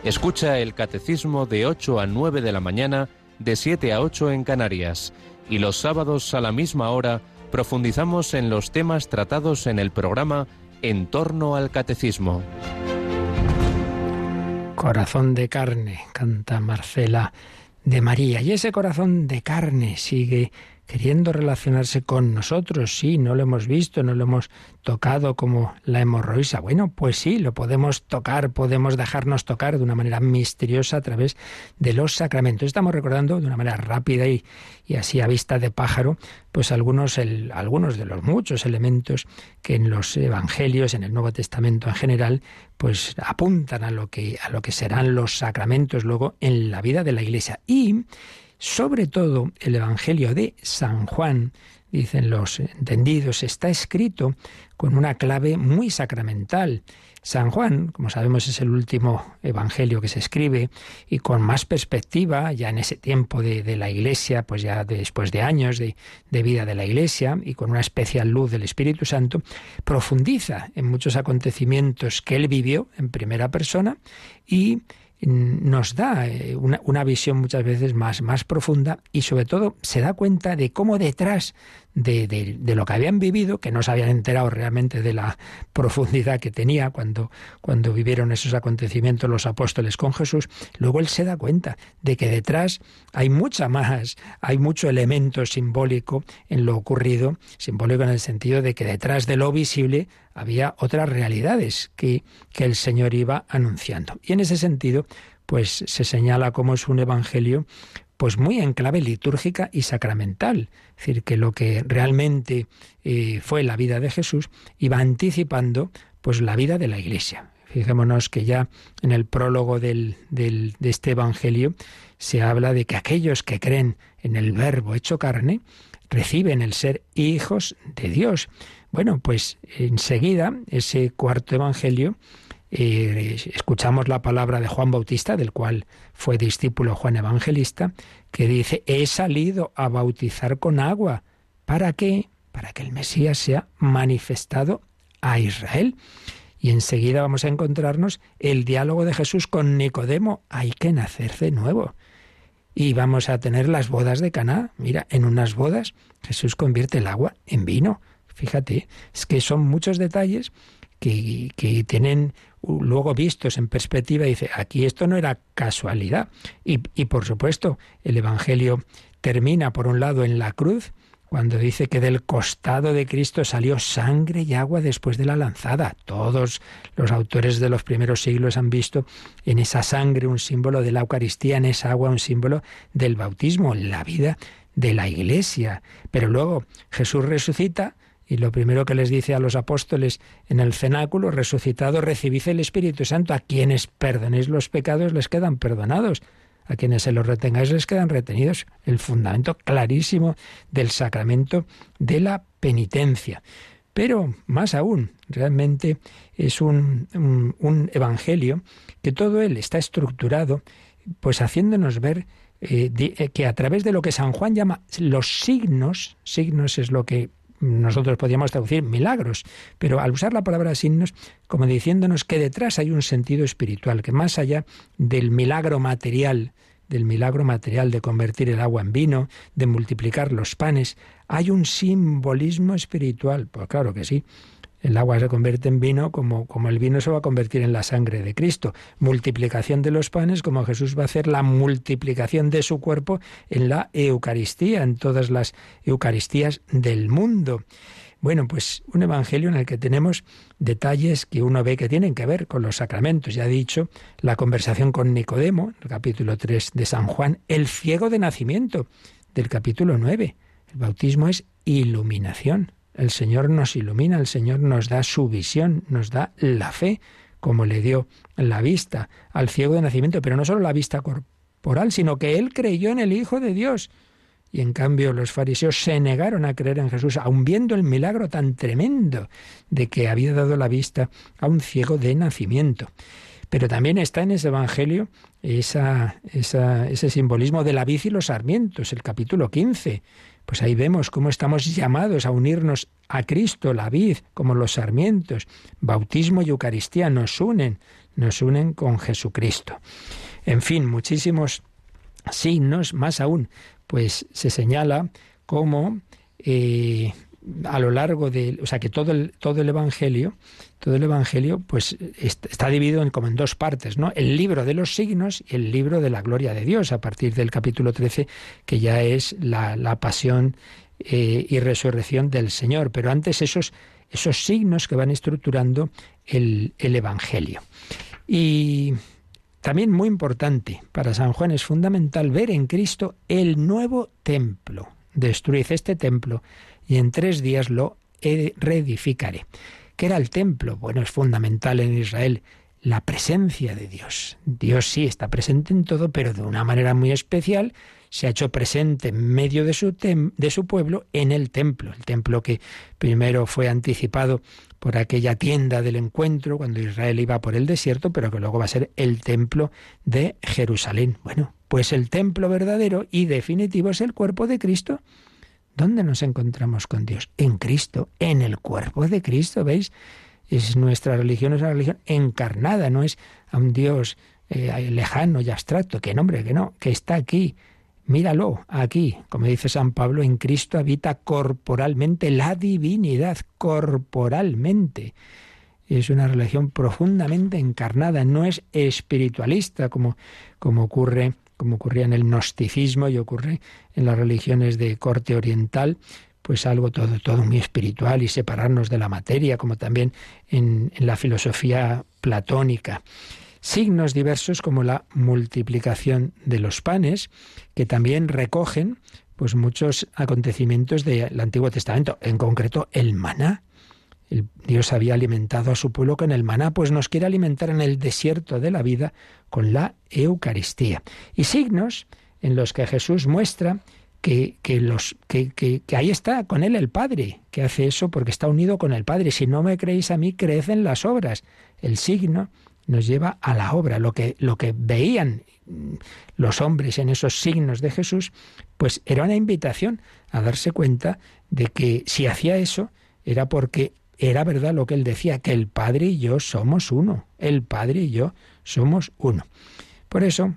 Speaker 5: Escucha el catecismo de 8 a 9 de la mañana, de 7 a 8 en Canarias. Y los sábados a la misma hora profundizamos en los temas tratados en el programa En torno al catecismo.
Speaker 2: Corazón de carne, canta Marcela de María. Y ese corazón de carne sigue queriendo relacionarse con nosotros. Sí, no lo hemos visto, no lo hemos tocado como la hemorroísa. Bueno, pues sí, lo podemos tocar, podemos dejarnos tocar de una manera misteriosa a través de los sacramentos. Estamos recordando de una manera rápida y, y así a vista de pájaro, pues algunos, algunos de los muchos elementos que en los evangelios, en el Nuevo Testamento en general, pues apuntan a lo que, a lo que serán los sacramentos luego en la vida de la Iglesia. Y sobre todo el Evangelio de San Juan, dicen los entendidos, está escrito con una clave muy sacramental. San Juan, como sabemos, es el último evangelio que se escribe y con más perspectiva, ya en ese tiempo de, la Iglesia, pues ya después de años de, de, vida de la Iglesia y con una especial luz del Espíritu Santo, profundiza en muchos acontecimientos que él vivió en primera persona y nos da eh, una, visión muchas veces más, más profunda y sobre todo se da cuenta de cómo detrás de, lo que habían vivido, que no se habían enterado realmente de la profundidad que tenía cuando, cuando vivieron esos acontecimientos los apóstoles con Jesús, luego él se da cuenta de que detrás hay mucha más, hay mucho elemento simbólico en lo ocurrido, simbólico en el sentido de que detrás de lo visible había otras realidades que, que el Señor iba anunciando. Y en ese sentido, pues se señala como es un evangelio pues muy en clave litúrgica y sacramental. Es decir, que lo que realmente eh, fue la vida de Jesús iba anticipando pues la vida de la Iglesia. Fijémonos que ya en el prólogo del, del, de este Evangelio se habla de que aquellos que creen en el Verbo hecho carne reciben el ser hijos de Dios. Bueno, pues enseguida ese cuarto Evangelio escuchamos la palabra de Juan Bautista, del cual fue discípulo Juan Evangelista, que dice, he salido a bautizar con agua. ¿Para qué? Para que el Mesías sea manifestado a Israel. Y enseguida vamos a encontrarnos el diálogo de Jesús con Nicodemo. Hay que nacer de nuevo. Y vamos a tener las bodas de Caná. Mira, en unas bodas Jesús convierte el agua en vino. Fíjate, es que son muchos detalles que, tienen luego vistos en perspectiva, dice, aquí esto no era casualidad. Y, y por supuesto, el Evangelio termina, por un lado, en la cruz, cuando dice que del costado de Cristo salió sangre y agua después de la lanzada. Todos los autores de los primeros siglos han visto en esa sangre un símbolo de la Eucaristía, en esa agua un símbolo del bautismo, la vida de la Iglesia. Pero luego Jesús resucita y lo primero que les dice a los apóstoles en el cenáculo, resucitado, recibid el Espíritu Santo. A quienes perdonéis los pecados les quedan perdonados. A quienes se los retengáis les quedan retenidos. El fundamento clarísimo del sacramento de la penitencia. Pero más aún, realmente es un, un, evangelio que todo él está estructurado, pues haciéndonos ver eh, eh, que a través de lo que San Juan llama los signos, signos es lo que nosotros podríamos traducir milagros, pero al usar la palabra signos, como diciéndonos que detrás hay un sentido espiritual, que más allá del milagro material, del milagro material de convertir el agua en vino, de multiplicar los panes, hay un simbolismo espiritual. Pues claro que sí. El agua se convierte en vino como, como el vino se va a convertir en la sangre de Cristo. Multiplicación de los panes como Jesús va a hacer la multiplicación de su cuerpo en la Eucaristía, en todas las Eucaristías del mundo. Bueno, pues un evangelio en el que tenemos detalles que uno ve que tienen que ver con los sacramentos. Ya he dicho la conversación con Nicodemo, el capítulo 3 de San Juan, el ciego de nacimiento del capítulo 9. El bautismo es iluminación. El Señor nos ilumina, el Señor nos da su visión, nos da la fe, como le dio la vista al ciego de nacimiento, pero no solo la vista corporal, sino que él creyó en el Hijo de Dios. Y en cambio los fariseos se negaron a creer en Jesús, aun viendo el milagro tan tremendo de que había dado la vista a un ciego de nacimiento. Pero también está en ese Evangelio ese simbolismo de la vid y los sarmientos, el capítulo 15 Pues ahí vemos cómo estamos llamados a unirnos a Cristo, la vid, como los sarmientos. Bautismo y Eucaristía nos unen, nos unen con Jesucristo. En fin, muchísimos signos, más aún, pues se señala cómo eh, a lo largo de, o sea, que todo el, todo el Evangelio, todo el Evangelio, pues está dividido en, como en dos partes, ¿no? El libro de los signos y el libro de la gloria de Dios, a partir del capítulo 13, que ya es la, la pasión eh, y resurrección del Señor. Pero antes esos, esos signos que van estructurando el, el Evangelio. Y también muy importante para San Juan es fundamental ver en Cristo el nuevo templo. Destruid este templo y en tres días lo reedificaré. ¿Qué era el templo? Bueno, es fundamental en Israel la presencia de Dios. Dios sí está presente en todo, pero de una manera muy especial se ha hecho presente en medio de su, de su pueblo en el templo. El templo que primero fue anticipado por aquella tienda del encuentro cuando Israel iba por el desierto, pero que luego va a ser el templo de Jerusalén. Bueno, pues el templo verdadero y definitivo es el cuerpo de Cristo. ¿Dónde nos encontramos con Dios? En Cristo, en el cuerpo de Cristo, ¿veis? Es nuestra religión es una religión encarnada, no es a un Dios eh, lejano y abstracto, que nombre, que no, que está aquí. Míralo, aquí, como dice San Pablo, en Cristo habita corporalmente la divinidad, corporalmente. Es una religión profundamente encarnada, no es espiritualista como, como ocurre como ocurría en el gnosticismo y ocurre en las religiones de corte oriental, pues algo todo, todo muy espiritual y separarnos de la materia, como también en, en la filosofía platónica. Signos diversos como la multiplicación de los panes, que también recogen pues muchos acontecimientos del Antiguo Testamento, en concreto el maná. Dios había alimentado a su pueblo con el maná, pues nos quiere alimentar en el desierto de la vida con la Eucaristía. Y signos en los que Jesús muestra que, los, que, que, ahí está con él el Padre, que hace eso porque está unido con el Padre. Si no me creéis a mí, creed en las obras. El signo nos lleva a la obra. Lo que, lo que veían los hombres en esos signos de Jesús, pues era una invitación a darse cuenta de que si hacía eso era porque era verdad lo que él decía, que el Padre y yo somos uno, el Padre y yo somos uno. Por eso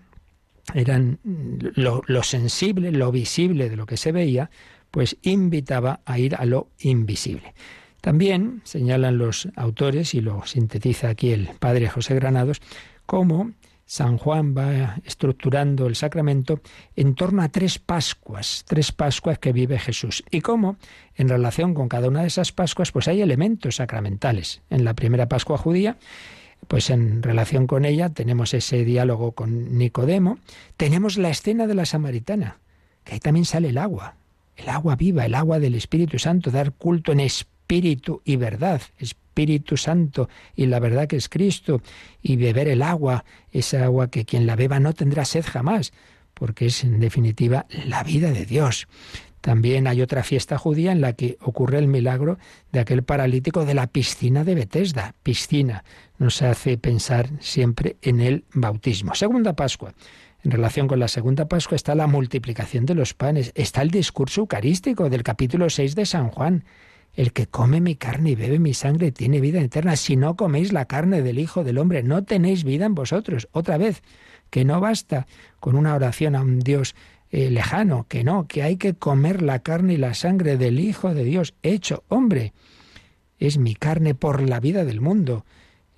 Speaker 2: eran lo, lo sensible, lo visible de lo que se veía, pues invitaba a ir a lo invisible. También señalan los autores, y lo sintetiza aquí el padre José Granados, cómo San Juan va estructurando el sacramento en torno a tres Pascuas, tres Pascuas que vive Jesús. Y cómo, en relación con cada una de esas Pascuas, pues hay elementos sacramentales. En la primera Pascua judía, pues en relación con ella tenemos ese diálogo con Nicodemo, tenemos la escena de la samaritana, que ahí también sale el agua, el agua viva, el agua del Espíritu Santo, dar culto en espíritu y verdad, Espíritu Santo y la verdad que es Cristo, y beber el agua, esa agua que quien la beba no tendrá sed jamás, porque es en definitiva la vida de Dios. También hay otra fiesta judía en la que ocurre el milagro de aquel paralítico de la piscina de Betesda. Piscina nos hace pensar siempre en el bautismo. Segunda Pascua. En relación con la segunda Pascua está la multiplicación de los panes, está el discurso eucarístico del capítulo 6 de San Juan. El que come mi carne y bebe mi sangre tiene vida eterna. Si no coméis la carne del Hijo del Hombre, no tenéis vida en vosotros. Otra vez, que no basta con una oración a un Dios eh, lejano, que no, que hay que comer la carne y la sangre del Hijo de Dios, hecho hombre. Es mi carne por la vida del mundo.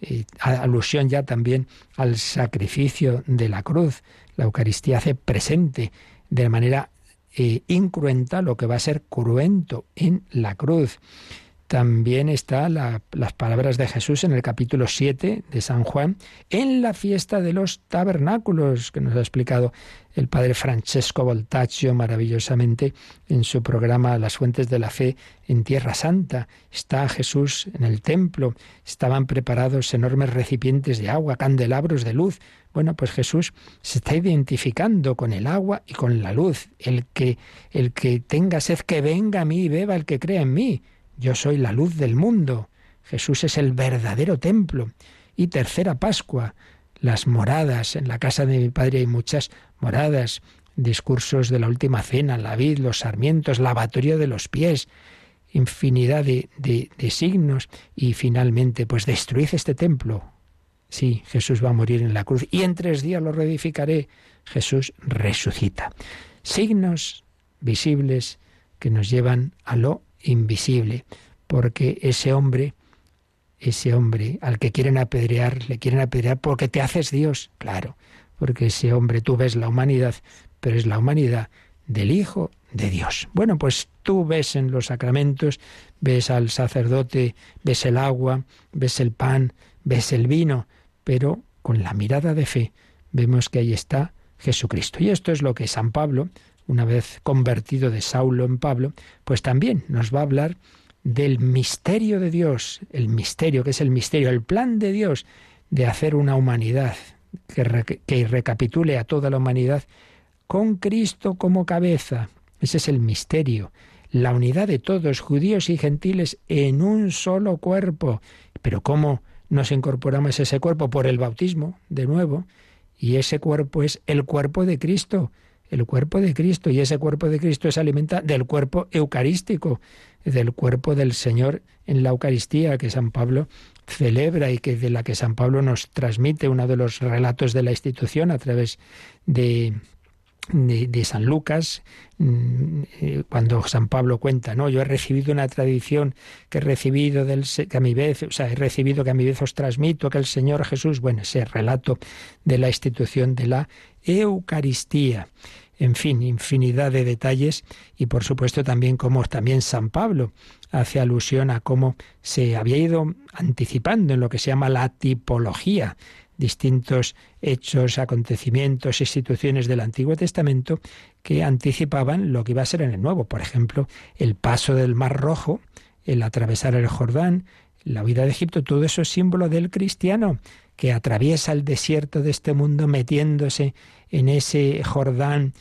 Speaker 2: Eh, alusión ya también al sacrificio de la cruz. La Eucaristía hace presente de manera eh, incruenta lo que va a ser cruento en la cruz. También está las palabras de Jesús en el capítulo 7 de San Juan, en la fiesta de los tabernáculos, que nos ha explicado el padre Francesco Voltaccio maravillosamente en su programa Las Fuentes de la Fe en Tierra Santa. Está Jesús en el templo, estaban preparados enormes recipientes de agua, candelabros de luz. Bueno, pues Jesús se está identificando con el agua y con la luz. El que, el que tenga sed, que venga a mí y beba el que crea en mí. Yo soy la luz del mundo. Jesús es el verdadero templo. Y tercera Pascua, las moradas. En la casa de mi padre hay muchas moradas. discursos de la última cena, la vid, los sarmientos, lavatorio de los pies, infinidad de, de, signos y finalmente, pues destruid este templo. Sí, Jesús va a morir en la cruz y en tres días lo reedificaré. Jesús resucita. Signos visibles que nos llevan a lo invisible, porque ese hombre, ese hombre al que quieren apedrear, le quieren apedrear porque te haces Dios, claro, porque ese hombre tú ves la humanidad, pero es la humanidad del Hijo de Dios. Bueno, pues tú ves en los sacramentos, ves al sacerdote, ves el agua, ves el pan, ves el vino, pero con la mirada de fe vemos que ahí está Jesucristo. Y esto es lo que San Pablo, una vez convertido de Saulo en Pablo, pues también nos va a hablar del misterio de Dios, el misterio, que es el misterio, el plan de Dios de hacer una humanidad que, que recapitule a toda la humanidad con Cristo como cabeza. Ese es el misterio, la unidad de todos, judíos y gentiles, en un solo cuerpo. Pero ¿cómo nos incorporamos ese cuerpo? Por el bautismo, de nuevo. Y ese cuerpo es el cuerpo de Cristo, el cuerpo de Cristo. Y ese cuerpo de Cristo se alimenta del cuerpo eucarístico, del cuerpo del Señor en la Eucaristía que San Pablo celebra y que de la que San Pablo nos transmite uno de los relatos de la institución a través de de, San Lucas, mm, eh, cuando San Pablo cuenta, no, yo he recibido una tradición que he recibido del que a mi vez, o sea, he recibido que a mi vez os transmito que el Señor Jesús, bueno, ese relato de la institución de la Eucaristía. En fin, infinidad de detalles y por supuesto también como también San Pablo hace alusión a cómo se había ido anticipando en lo que se llama la tipología distintos hechos, acontecimientos, instituciones del Antiguo Testamento que anticipaban lo que iba a ser en el Nuevo. Por ejemplo, el paso del Mar Rojo, el atravesar el Jordán, la huida de Egipto, todo eso es símbolo del cristiano que atraviesa el desierto de este mundo metiéndose en ese Jordán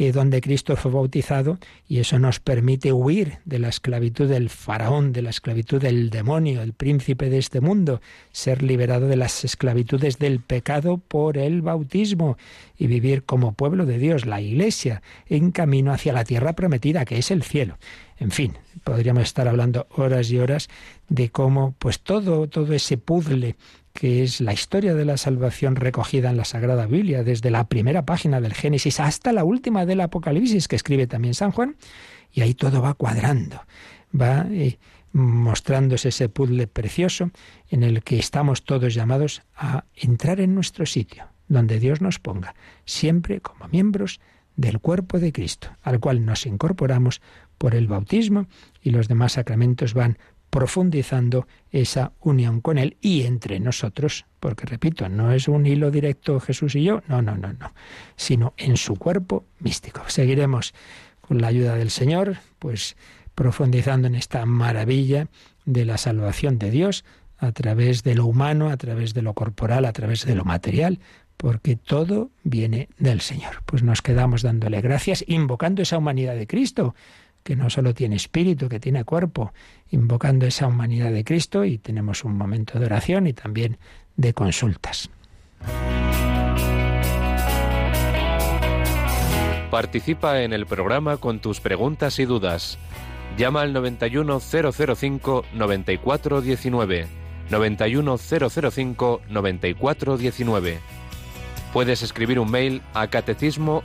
Speaker 2: que donde Cristo fue bautizado y eso nos permite huir de la esclavitud del faraón, de la esclavitud del demonio, el príncipe de este mundo, ser liberado de las esclavitudes del pecado por el bautismo y vivir como pueblo de Dios, la Iglesia, en camino hacia la tierra prometida, que es el cielo. En fin, podríamos estar hablando horas y horas de cómo pues todo todo ese puzzle que es la historia de la salvación recogida en la Sagrada Biblia, desde la primera página del Génesis hasta la última del Apocalipsis, que escribe también San Juan, y ahí todo va cuadrando, va eh, mostrándose ese puzzle precioso en el que estamos todos llamados a entrar en nuestro sitio, donde Dios nos ponga, siempre como miembros del cuerpo de Cristo, al cual nos incorporamos por el bautismo y los demás sacramentos van profundizando esa unión con Él y entre nosotros, porque repito, no es un hilo directo Jesús y yo, no, no, no, no, sino en su cuerpo místico. Seguiremos con la ayuda del Señor, pues profundizando en esta maravilla de la salvación de Dios a través de lo humano, a través de lo corporal, a través de lo material, porque todo viene del Señor. Pues nos quedamos dándole gracias, invocando esa humanidad de Cristo, que no solo tiene espíritu, que tiene cuerpo, invocando esa humanidad de Cristo y tenemos un momento de oración y también de consultas.
Speaker 5: Participa en el programa con tus preguntas y dudas. Llama al 91005 9419. 91005 9419. Puedes escribir un mail a catecismo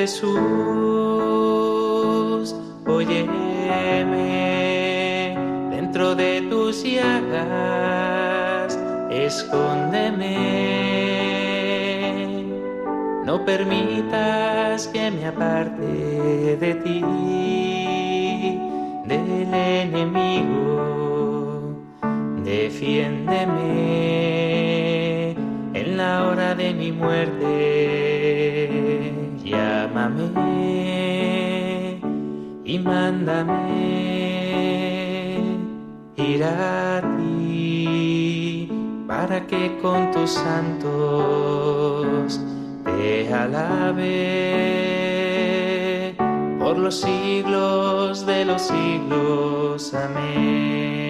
Speaker 6: Jesús, óyeme de tus llagas, escóndeme. No permitas que me aparte de ti, del enemigo. Defiéndeme en la hora de mi muerte. Llámame y mándame a ti para que con tus santos te alabe por los siglos de los siglos. Amén.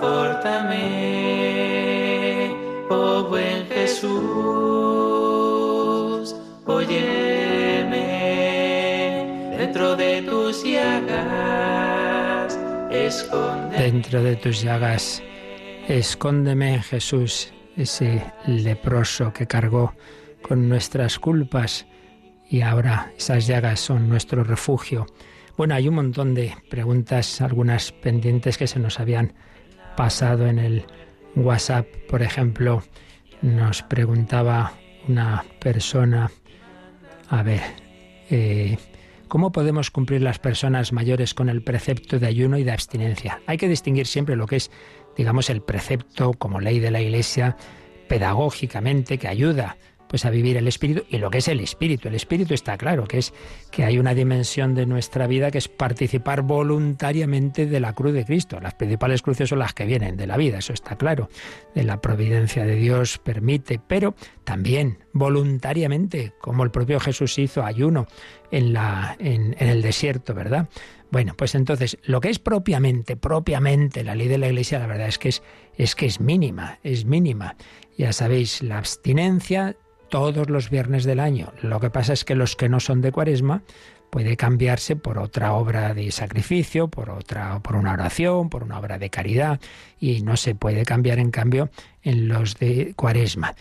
Speaker 6: confórtame, oh buen Jesús, oye dentro de tus llagas, escóndeme.
Speaker 2: Dentro de tus llagas, escóndeme, Jesús, ese leproso que cargó con nuestras culpas y ahora esas llagas son nuestro refugio. Bueno, hay un montón de preguntas, algunas pendientes que se nos habían pasado en el WhatsApp. Por ejemplo, nos preguntaba una persona, a ver, eh, ¿Cómo podemos cumplir las personas mayores con el precepto de ayuno y de abstinencia? Hay que distinguir siempre lo que es, digamos, el precepto como ley de la Iglesia pedagógicamente que ayuda pues a vivir el espíritu y lo que es el espíritu. El espíritu está claro, que es que hay una dimensión de nuestra vida que es participar voluntariamente de la cruz de Cristo. Las principales cruces son las que vienen de la vida, eso está claro. De la providencia de Dios permite, pero también voluntariamente, como el propio Jesús hizo ayuno en, la, en, el desierto, ¿verdad? Bueno, pues entonces, lo que es propiamente, propiamente la ley de la Iglesia, la verdad es que es, es que es mínima, es mínima. Ya sabéis, la abstinencia todos los viernes del año. Lo que pasa es que los que no son de cuaresma puede cambiarse por otra obra de sacrificio, por otra, por una oración, por una obra de caridad, y no se puede cambiar en cambio en los de cuaresma.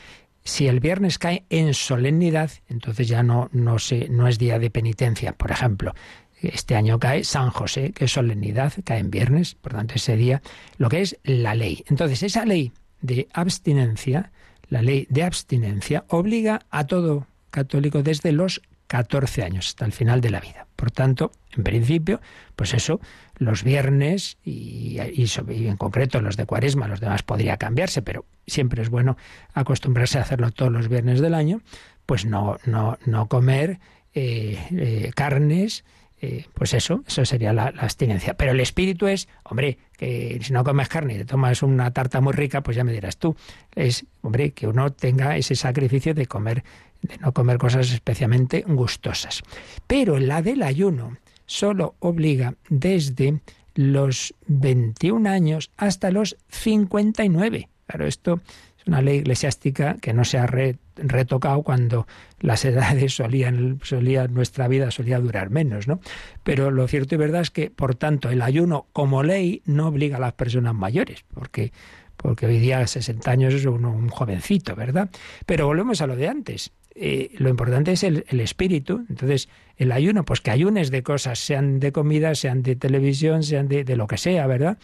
Speaker 2: Si el viernes cae en solemnidad, entonces ya no, no, se, no es día de penitencia. Por ejemplo, este año cae San José, que es solemnidad, cae en viernes, por tanto ese día, lo que es la ley. Entonces, esa ley de abstinencia la ley de abstinencia obliga a todo católico desde los 14 años hasta el final de la vida. Por tanto, en principio, pues eso, los viernes y, en concreto los de cuaresma, los demás podría cambiarse, pero siempre es bueno acostumbrarse a hacerlo todos los viernes del año, pues no, no, no comer eh, eh, carnes, eh, pues eso, eso sería la, abstinencia. Pero el espíritu es, hombre, que si no comes carne y te tomas una tarta muy rica, pues ya me dirás tú, es, hombre, que uno tenga ese sacrificio de comer, de no comer cosas especialmente gustosas. Pero la del ayuno solo obliga desde los 21 años hasta los 59. Claro, esto es una ley eclesiástica que no se ha retocado cuando las edades solían, solía, nuestra vida solía durar menos, ¿no? Pero lo cierto y verdad es que, por tanto, el ayuno como ley no obliga a las personas mayores, porque porque hoy día a 60 años es uno, un jovencito, ¿verdad? Pero volvemos a lo de antes. Eh, lo importante es el, espíritu. Entonces, el ayuno, pues que ayunes de cosas, sean de comida, sean de televisión, sean de, de lo que sea, ¿verdad?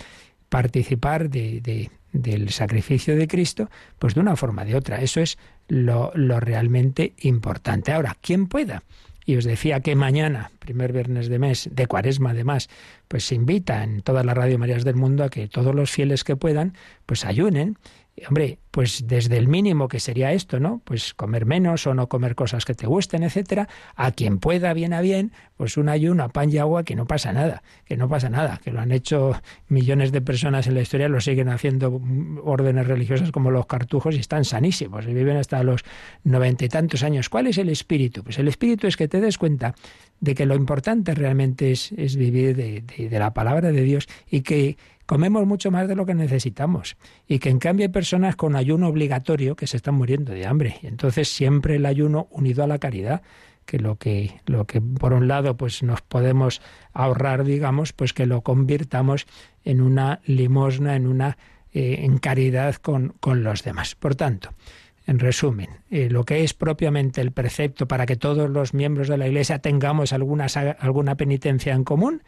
Speaker 2: Participar de, del sacrificio de Cristo, pues de una forma o de otra. Eso es lo, lo realmente importante. Ahora, quien pueda Y os decía que mañana, primer viernes de mes, de cuaresma además, pues se invita en todas las Radio Marías del mundo a que todos los fieles que puedan, pues ayunen hombre, pues desde el mínimo que sería esto, ¿no? Pues comer menos o no comer cosas que te gusten, etcétera, a quien pueda bien a bien, pues un ayuno pan y agua que no pasa nada, que no pasa nada, que lo han hecho millones de personas en la historia, lo siguen haciendo órdenes religiosas como los cartujos y están sanísimos y viven hasta los noventa y tantos años. ¿Cuál es el espíritu? Pues el espíritu es que te des cuenta de que lo importante realmente es, vivir de la palabra de Dios y que comemos mucho más de lo que necesitamos y que en cambio hay personas con ayuno obligatorio que se están muriendo de hambre. Y entonces siempre el ayuno unido a la caridad, que lo que lo que por un lado pues nos podemos ahorrar, digamos, pues que lo convirtamos en una limosna, en una eh, en caridad con, con los demás. Por tanto, en resumen, eh, lo que es propiamente el precepto para que todos los miembros de la Iglesia tengamos alguna, alguna penitencia en común,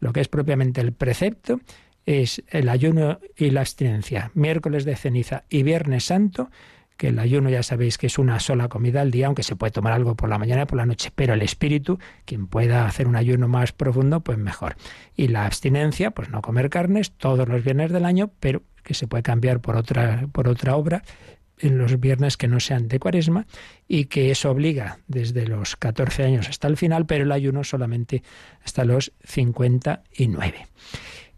Speaker 2: lo que es propiamente el precepto es el ayuno y la abstinencia, miércoles de ceniza y viernes santo, que el ayuno ya sabéis que es una sola comida al día, aunque se puede tomar algo por la mañana y por la noche, pero el espíritu, quien pueda hacer un ayuno más profundo, pues mejor. Y la abstinencia, pues no comer carnes todos los viernes del año, pero que se puede cambiar por otra, por otra obra en los viernes que no sean de cuaresma y que eso obliga desde los 14 años hasta el final, pero el ayuno solamente hasta los 59.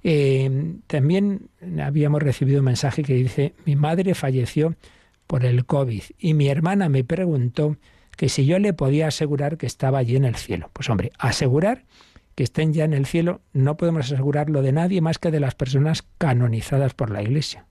Speaker 2: Eh, también habíamos recibido un mensaje que dice, mi madre falleció por el COVID y mi hermana me preguntó que si yo le podía asegurar que estaba allí en el cielo. Pues hombre, asegurar que estén ya en el cielo no podemos asegurarlo de nadie más que de las personas canonizadas por la Iglesia.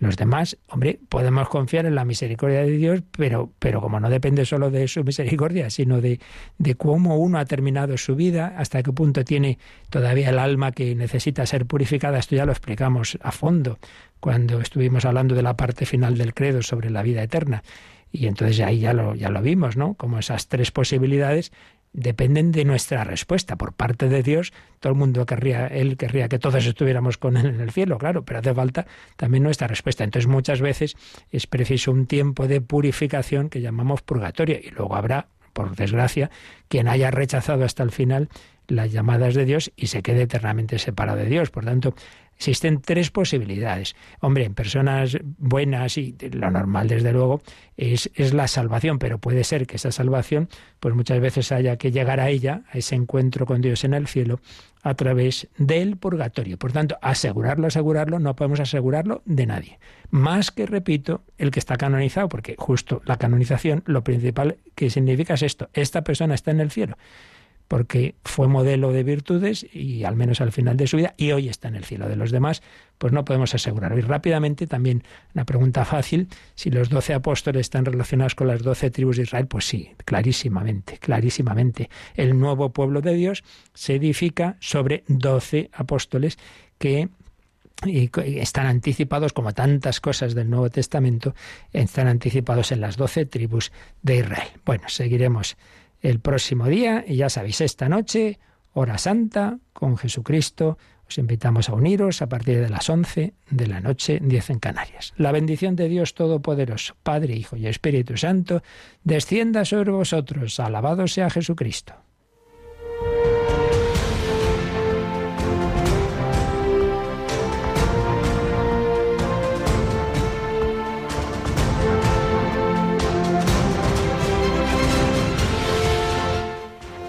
Speaker 2: Los demás, hombre, podemos confiar en la misericordia de Dios, pero, pero como no depende solo de su misericordia, sino de, de cómo uno ha terminado su vida, hasta qué punto tiene todavía el alma que necesita ser purificada, esto ya lo explicamos a fondo cuando estuvimos hablando de la parte final del credo sobre la vida eterna. Y entonces ahí ya lo, ya lo vimos, ¿no? Como esas tres posibilidades dependen de nuestra respuesta. Por parte de Dios, todo el mundo querría, Él querría que todos estuviéramos con Él en el cielo, claro, pero hace falta también nuestra respuesta. Entonces muchas veces es preciso un tiempo de purificación que llamamos purgatorio y luego habrá, por desgracia, quien haya rechazado hasta el final las llamadas de Dios y se quede eternamente separado de Dios. Por tanto, Existen tres posibilidades. Hombre, en personas buenas y lo normal, desde luego, es, es, la salvación, pero puede ser que esa salvación, pues muchas veces haya que llegar a ella, a ese encuentro con Dios en el cielo, a través del purgatorio. Por tanto, asegurarlo, asegurarlo, no podemos asegurarlo de nadie. Más que, repito, el que está canonizado, porque justo la canonización, lo principal que significa es esto, esta persona está en el cielo porque fue modelo de virtudes y al menos al final de su vida y hoy está en el cielo de los demás, pues no podemos asegurarlo. Y rápidamente también una pregunta fácil, si los doce apóstoles están relacionados con las doce tribus de Israel, pues sí, clarísimamente, clarísimamente. El nuevo pueblo de Dios se edifica sobre doce apóstoles que están anticipados, como tantas cosas del Nuevo Testamento, están anticipados en las doce tribus de Israel. Bueno, seguiremos el próximo día. Y ya sabéis, esta noche, hora santa, con Jesucristo. Os invitamos a uniros a partir de las 11 de la noche, 10 en Canarias. La bendición de Dios Todopoderoso, Padre, Hijo y Espíritu Santo, descienda sobre vosotros. Alabado sea Jesucristo.